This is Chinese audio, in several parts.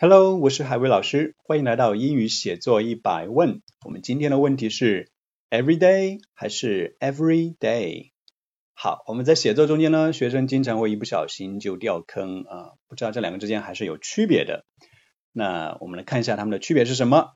Hello，我是海威老师，欢迎来到英语写作一百问。我们今天的问题是 every day 还是 every day？好，我们在写作中间呢，学生经常会一不小心就掉坑啊，不知道这两个之间还是有区别的。那我们来看一下它们的区别是什么。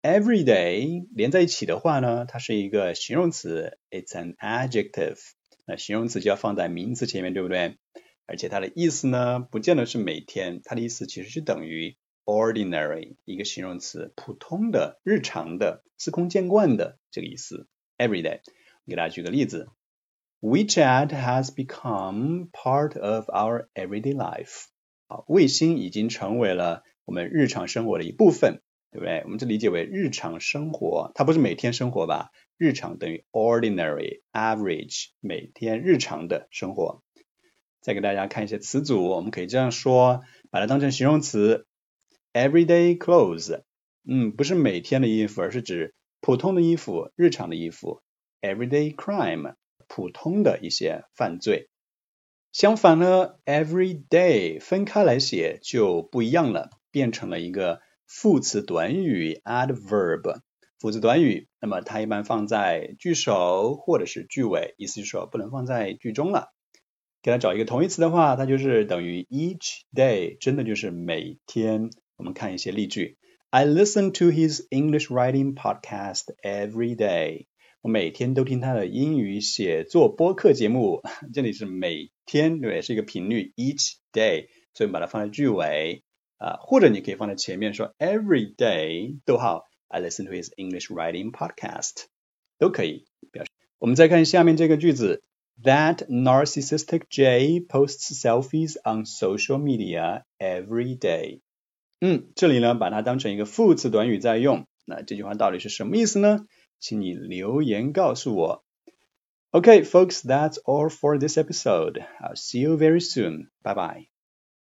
Every day 连在一起的话呢，它是一个形容词，it's an adjective。那形容词就要放在名词前面，对不对？而且它的意思呢，不见得是每天，它的意思其实是等于。Ordinary 一个形容词，普通的、日常的、司空见惯的这个意思。Everyday，给大家举个例子，WeChat has become part of our everyday life。好，卫星已经成为了我们日常生活的一部分，对不对？我们这理解为日常生活，它不是每天生活吧？日常等于 ordinary，average，每天日常的生活。再给大家看一些词组，我们可以这样说，把它当成形容词。Everyday clothes，嗯，不是每天的衣服，而是指普通的衣服、日常的衣服。Everyday crime，普通的一些犯罪。相反呢，everyday 分开来写就不一样了，变成了一个副词短语 adverb。副词短语，那么它一般放在句首或者是句尾，意思就是说不能放在句中了。给它找一个同义词的话，它就是等于 each day，真的就是每天。我们看一些例句。I listen to his English writing podcast every day。我每天都听他的英语写作播客节目。这里是每天，对，是一个频率，each day，所以把它放在句尾啊，或者你可以放在前面说 every day，逗号，I listen to his English writing podcast，都可以表示。我们再看下面这个句子，That narcissistic Jay posts selfies on social media every day。 嗯，这里呢，把它当成一个副词短语在用。那这句话到底是什么意思呢？请你留言告诉我。Okay, folks, that's all for this episode. I'll see you very soon. Bye bye.